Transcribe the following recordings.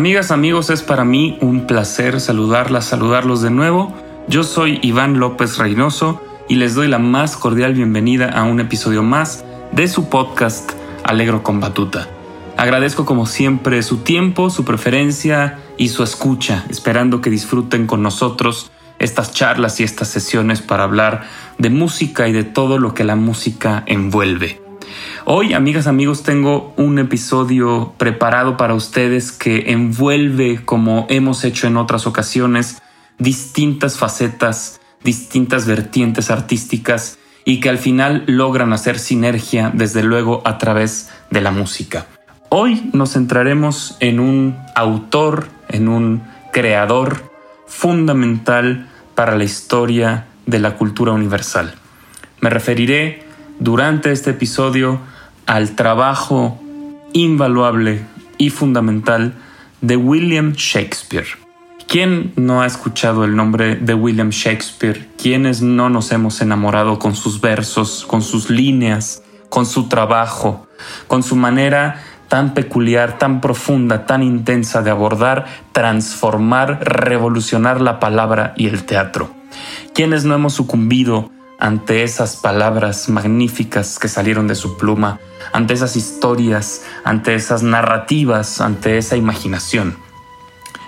Amigas, amigos, es para mí un placer saludarlas, saludarlos de nuevo. Yo soy Iván López Reynoso y les doy la más cordial bienvenida a un episodio más de su podcast Alegro con Batuta. Agradezco como siempre su tiempo, su preferencia y su escucha, esperando que disfruten con nosotros estas charlas y estas sesiones para hablar de música y de todo lo que la música envuelve. Hoy, amigas, amigos, tengo un episodio preparado para ustedes que envuelve, como hemos hecho en otras ocasiones, distintas facetas, distintas vertientes artísticas y que al final logran hacer sinergia, desde luego, a través de la música. Hoy nos centraremos en un autor, en un creador fundamental para la historia de la cultura universal. Me referiré durante este episodio al trabajo invaluable y fundamental de William Shakespeare. ¿Quién no ha escuchado el nombre de William Shakespeare? ¿Quiénes no nos hemos enamorado con sus versos, con sus líneas, con su trabajo, con su manera tan peculiar, tan profunda, tan intensa de abordar, transformar, revolucionar la palabra y el teatro? ¿Quiénes no hemos sucumbido ante esas palabras magníficas que salieron de su pluma, ante esas historias, ante esas narrativas, ante esa imaginación.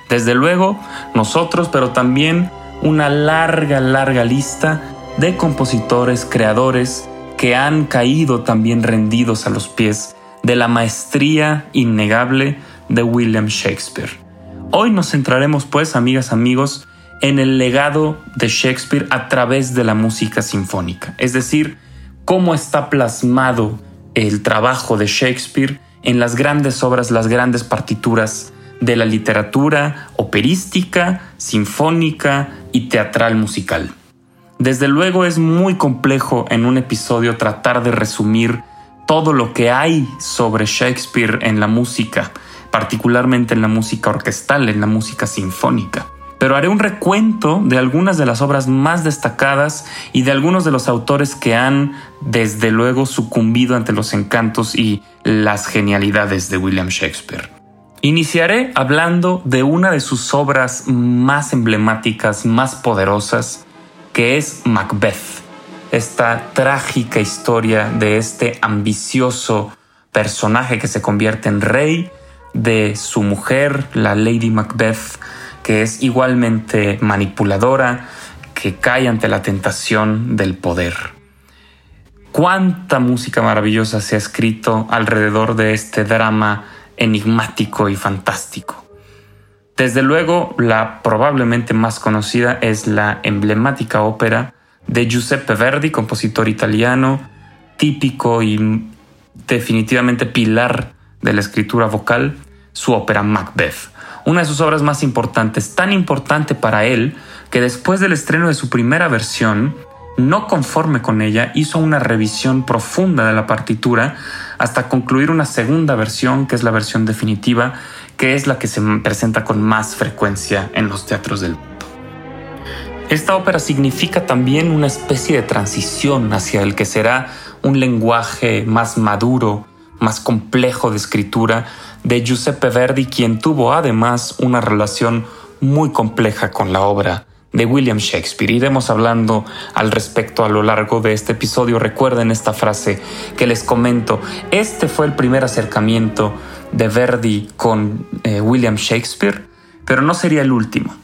Desde luego, nosotros, pero también una larga, larga lista de compositores, creadores, que han caído también rendidos a los pies de la maestría innegable de William Shakespeare. Hoy nos centraremos pues, amigas, amigos, en el legado de Shakespeare a través de la música sinfónica, es decir, cómo está plasmado el trabajo de Shakespeare en las grandes obras, las grandes partituras de la literatura operística, sinfónica y teatral musical. Desde luego es muy complejo en un episodio tratar de resumir todo lo que hay sobre Shakespeare en la música, particularmente en la música orquestal, en la música sinfónica pero haré un recuento de algunas de las obras más destacadas y de algunos de los autores que han, desde luego, sucumbido ante los encantos y las genialidades de William Shakespeare. Iniciaré hablando de una de sus obras más emblemáticas, más poderosas, que es Macbeth, esta trágica historia de este ambicioso personaje que se convierte en rey, de su mujer, la Lady Macbeth, que es igualmente manipuladora, que cae ante la tentación del poder. Cuánta música maravillosa se ha escrito alrededor de este drama enigmático y fantástico. Desde luego, la probablemente más conocida es la emblemática ópera de Giuseppe Verdi, compositor italiano, típico y definitivamente pilar de la escritura vocal, su ópera Macbeth una de sus obras más importantes, tan importante para él que después del estreno de su primera versión, no conforme con ella, hizo una revisión profunda de la partitura hasta concluir una segunda versión, que es la versión definitiva, que es la que se presenta con más frecuencia en los teatros del mundo. Esta ópera significa también una especie de transición hacia el que será un lenguaje más maduro, más complejo de escritura, de Giuseppe Verdi, quien tuvo además una relación muy compleja con la obra de William Shakespeare. Iremos hablando al respecto a lo largo de este episodio. Recuerden esta frase que les comento. Este fue el primer acercamiento de Verdi con eh, William Shakespeare, pero no sería el último.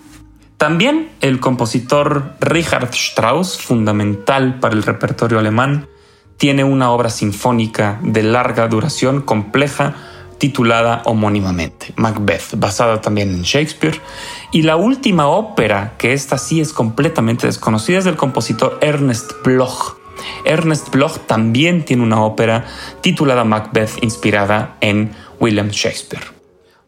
También el compositor Richard Strauss, fundamental para el repertorio alemán, tiene una obra sinfónica de larga duración, compleja, titulada homónimamente, Macbeth, basada también en Shakespeare. Y la última ópera, que esta sí es completamente desconocida, es del compositor Ernest Bloch, Ernest Bloch también tiene una ópera titulada Macbeth inspirada en William Shakespeare.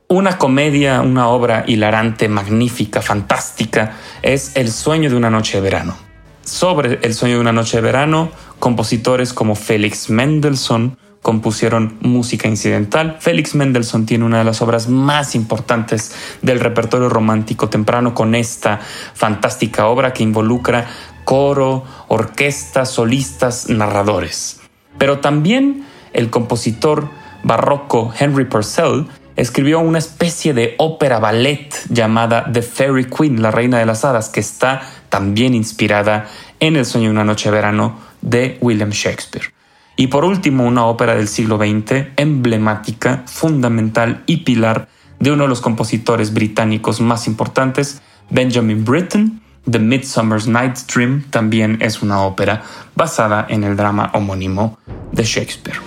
Una comedia, una obra hilarante, magnífica, fantástica, es El sueño de una noche de verano. Sobre El sueño de una noche de verano, compositores como Felix Mendelssohn, compusieron música incidental. Félix Mendelssohn tiene una de las obras más importantes del repertorio romántico temprano con esta fantástica obra que involucra coro, orquesta, solistas, narradores. Pero también el compositor barroco Henry Purcell escribió una especie de ópera ballet llamada The Fairy Queen, la reina de las hadas, que está también inspirada en El sueño de una noche de verano de William Shakespeare. Y por último, una ópera del siglo XX, emblemática, fundamental y pilar de uno de los compositores británicos más importantes, Benjamin Britten. The Midsummer's Night's Dream también es una ópera basada en el drama homónimo de Shakespeare.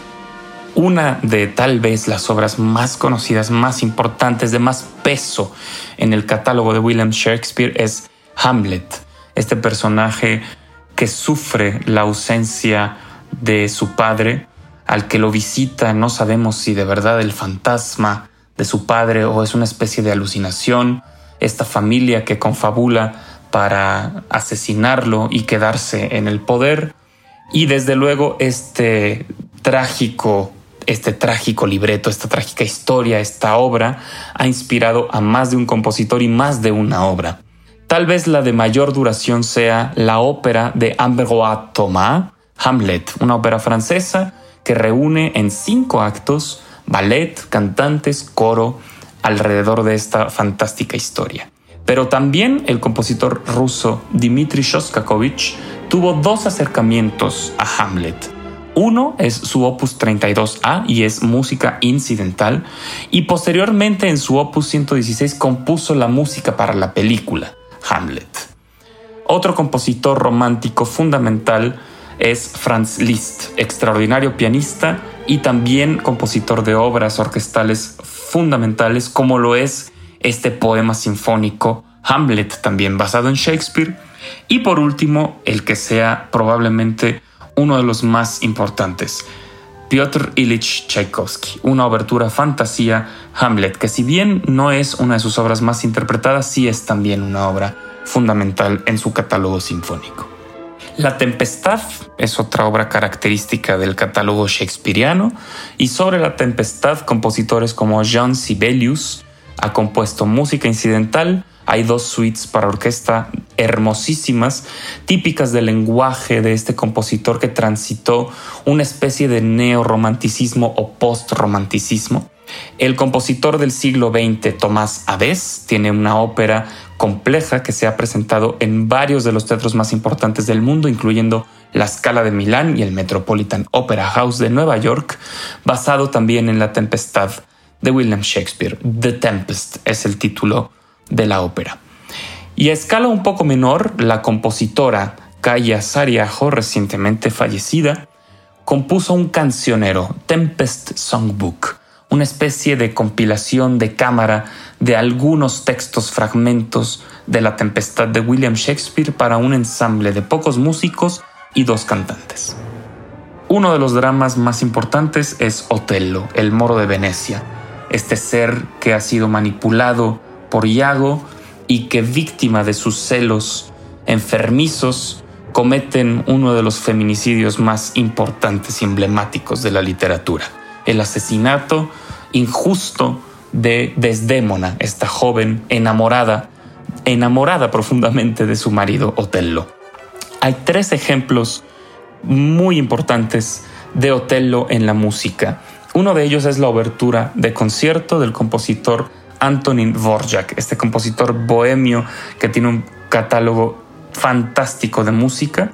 Una de tal vez las obras más conocidas, más importantes, de más peso en el catálogo de William Shakespeare es Hamlet, este personaje que sufre la ausencia de su padre, al que lo visita, no sabemos si de verdad el fantasma de su padre o es una especie de alucinación, esta familia que confabula para asesinarlo y quedarse en el poder, y desde luego este trágico este trágico libreto, esta trágica historia, esta obra, ha inspirado a más de un compositor y más de una obra. Tal vez la de mayor duración sea la ópera de Ambroise Thomas, Hamlet, una ópera francesa que reúne en cinco actos ballet, cantantes, coro, alrededor de esta fantástica historia. Pero también el compositor ruso Dmitri Shostakovich tuvo dos acercamientos a Hamlet. Uno es su opus 32A y es música incidental, y posteriormente en su opus 116 compuso la música para la película Hamlet. Otro compositor romántico fundamental es Franz Liszt, extraordinario pianista y también compositor de obras orquestales fundamentales como lo es este poema sinfónico Hamlet, también basado en Shakespeare. Y por último, el que sea probablemente uno de los más importantes, Piotr Ilich Tchaikovsky, una obertura fantasía Hamlet, que si bien no es una de sus obras más interpretadas, sí es también una obra fundamental en su catálogo sinfónico. La Tempestad es otra obra característica del catálogo shakespeariano y sobre La Tempestad compositores como Jean Sibelius ha compuesto música incidental, hay dos suites para orquesta hermosísimas, típicas del lenguaje de este compositor que transitó una especie de neorromanticismo o postromanticismo. El compositor del siglo XX, Tomás Aves, tiene una ópera compleja que se ha presentado en varios de los teatros más importantes del mundo, incluyendo la Scala de Milán y el Metropolitan Opera House de Nueva York, basado también en La Tempestad de William Shakespeare. The Tempest es el título de la ópera. Y a escala un poco menor, la compositora Kaya Sariajo, recientemente fallecida, compuso un cancionero, Tempest Songbook, una especie de compilación de cámara de algunos textos fragmentos de La Tempestad de William Shakespeare para un ensamble de pocos músicos y dos cantantes. Uno de los dramas más importantes es Otello, el moro de Venecia, este ser que ha sido manipulado por Iago y que víctima de sus celos enfermizos cometen uno de los feminicidios más importantes y emblemáticos de la literatura, el asesinato injusto de Desdémona, esta joven enamorada, enamorada profundamente de su marido Otello. Hay tres ejemplos muy importantes de Otello en la música. Uno de ellos es la obertura de concierto del compositor Antonin Dvorak, este compositor bohemio que tiene un catálogo fantástico de música.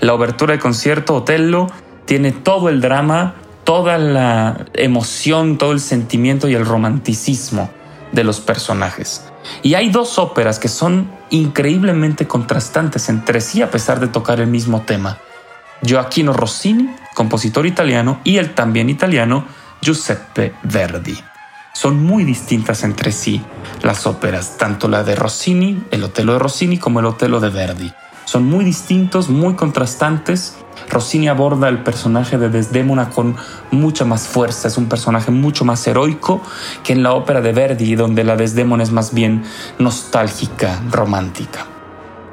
La obertura de concierto Otello tiene todo el drama toda la emoción, todo el sentimiento y el romanticismo de los personajes. Y hay dos óperas que son increíblemente contrastantes entre sí a pesar de tocar el mismo tema. Gioacchino Rossini, compositor italiano, y el también italiano Giuseppe Verdi. Son muy distintas entre sí las óperas, tanto la de Rossini, el Otelo de Rossini, como el Otelo de Verdi. Son muy distintos, muy contrastantes, Rossini aborda el personaje de Desdémona con mucha más fuerza, es un personaje mucho más heroico que en la ópera de Verdi, donde la Desdémona es más bien nostálgica, romántica.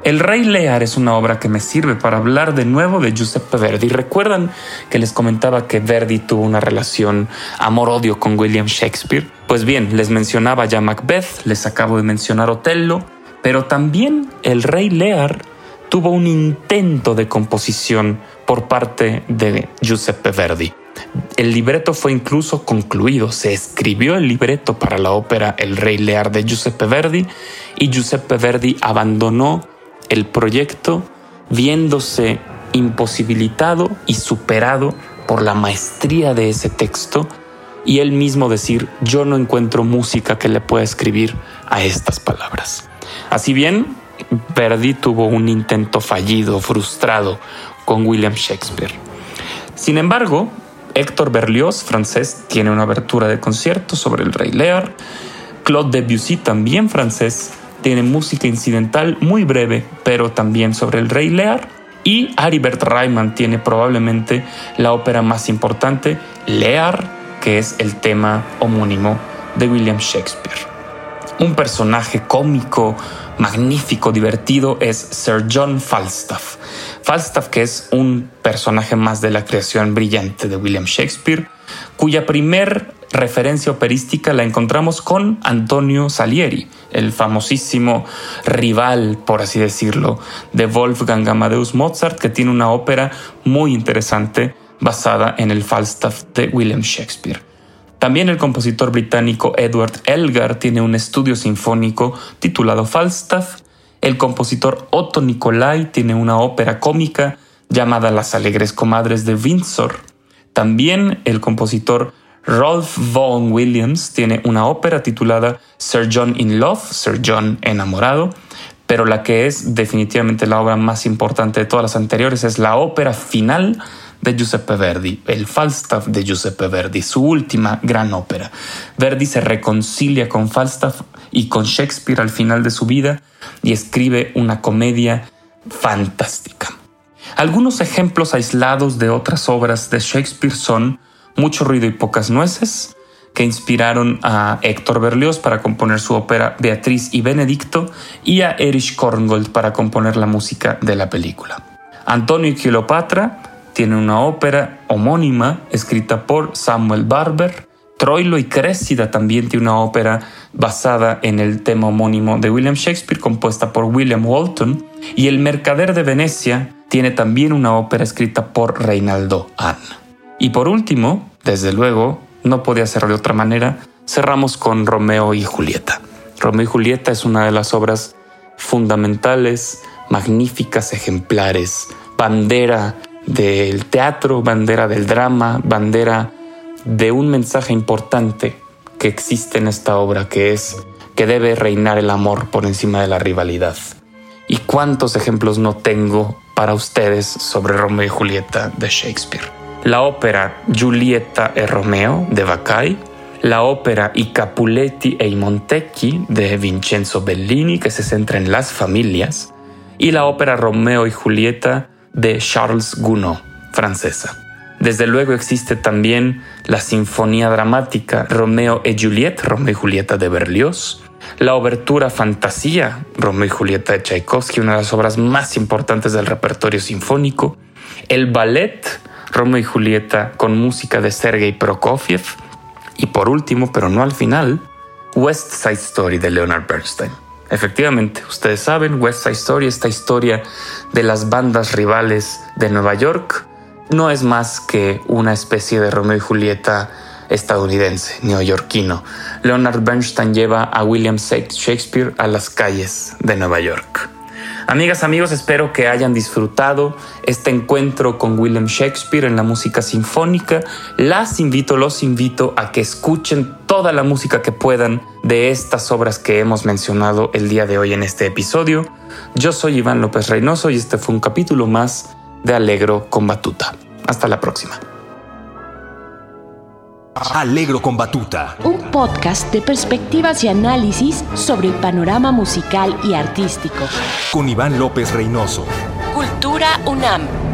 El Rey Lear es una obra que me sirve para hablar de nuevo de Giuseppe Verdi. ¿Recuerdan que les comentaba que Verdi tuvo una relación amor-odio con William Shakespeare? Pues bien, les mencionaba ya Macbeth, les acabo de mencionar Otello, pero también el Rey Lear tuvo un intento de composición por parte de Giuseppe Verdi. El libreto fue incluso concluido, se escribió el libreto para la ópera El Rey Lear de Giuseppe Verdi y Giuseppe Verdi abandonó el proyecto viéndose imposibilitado y superado por la maestría de ese texto y él mismo decir, yo no encuentro música que le pueda escribir a estas palabras. Así bien, Verdi tuvo un intento fallido, frustrado con William Shakespeare. Sin embargo, Héctor Berlioz, francés, tiene una abertura de concierto sobre el Rey Lear. Claude Debussy, también francés, tiene música incidental muy breve, pero también sobre el rey Lear. Y Aribert Reimann tiene probablemente la ópera más importante, Lear, que es el tema homónimo de William Shakespeare. Un personaje cómico, magnífico, divertido es Sir John Falstaff. Falstaff, que es un personaje más de la creación brillante de William Shakespeare, cuya primer referencia operística la encontramos con Antonio Salieri, el famosísimo rival, por así decirlo, de Wolfgang Amadeus Mozart, que tiene una ópera muy interesante basada en el Falstaff de William Shakespeare. También el compositor británico Edward Elgar tiene un estudio sinfónico titulado Falstaff. El compositor Otto Nicolai tiene una ópera cómica llamada Las Alegres Comadres de Windsor. También el compositor Rolf Vaughan Williams tiene una ópera titulada Sir John in Love, Sir John enamorado, pero la que es definitivamente la obra más importante de todas las anteriores es la ópera final de Giuseppe Verdi, el Falstaff de Giuseppe Verdi, su última gran ópera. Verdi se reconcilia con Falstaff y con Shakespeare al final de su vida y escribe una comedia fantástica. Algunos ejemplos aislados de otras obras de Shakespeare son mucho ruido y pocas nueces, que inspiraron a Héctor Berlioz para componer su ópera Beatriz y Benedicto y a Erich Korngold para componer la música de la película. Antonio y Cleopatra tiene una ópera homónima escrita por Samuel Barber. Troilo y Cressida también tiene una ópera basada en el tema homónimo de William Shakespeare compuesta por William Walton. Y El Mercader de Venecia tiene también una ópera escrita por Reinaldo Hahn. Y por último, desde luego, no podía ser de otra manera, cerramos con Romeo y Julieta. Romeo y Julieta es una de las obras fundamentales, magníficas, ejemplares, bandera del teatro, bandera del drama, bandera de un mensaje importante que existe en esta obra, que es que debe reinar el amor por encima de la rivalidad. ¿Y cuántos ejemplos no tengo para ustedes sobre Romeo y Julieta de Shakespeare? la ópera Giulietta e Romeo de Vaccai, la ópera I Capuletti e i Montecchi de Vincenzo Bellini, que se centra en las familias, y la ópera Romeo y Julieta de Charles Gounod, francesa. Desde luego existe también la sinfonía dramática Romeo y Juliette, Romeo y Julieta de Berlioz, la obertura Fantasía, Romeo y Julieta de Tchaikovsky, una de las obras más importantes del repertorio sinfónico, el ballet Romeo y Julieta con música de Sergei Prokofiev y por último, pero no al final, West Side Story de Leonard Bernstein. Efectivamente, ustedes saben, West Side Story, esta historia de las bandas rivales de Nueva York, no es más que una especie de Romeo y Julieta estadounidense, neoyorquino. Leonard Bernstein lleva a William Shakespeare a las calles de Nueva York. Amigas, amigos, espero que hayan disfrutado este encuentro con William Shakespeare en la música sinfónica. Las invito, los invito a que escuchen toda la música que puedan de estas obras que hemos mencionado el día de hoy en este episodio. Yo soy Iván López Reynoso y este fue un capítulo más de Alegro con Batuta. Hasta la próxima. Alegro con Batuta. Un podcast de perspectivas y análisis sobre el panorama musical y artístico. Con Iván López Reynoso. Cultura UNAM.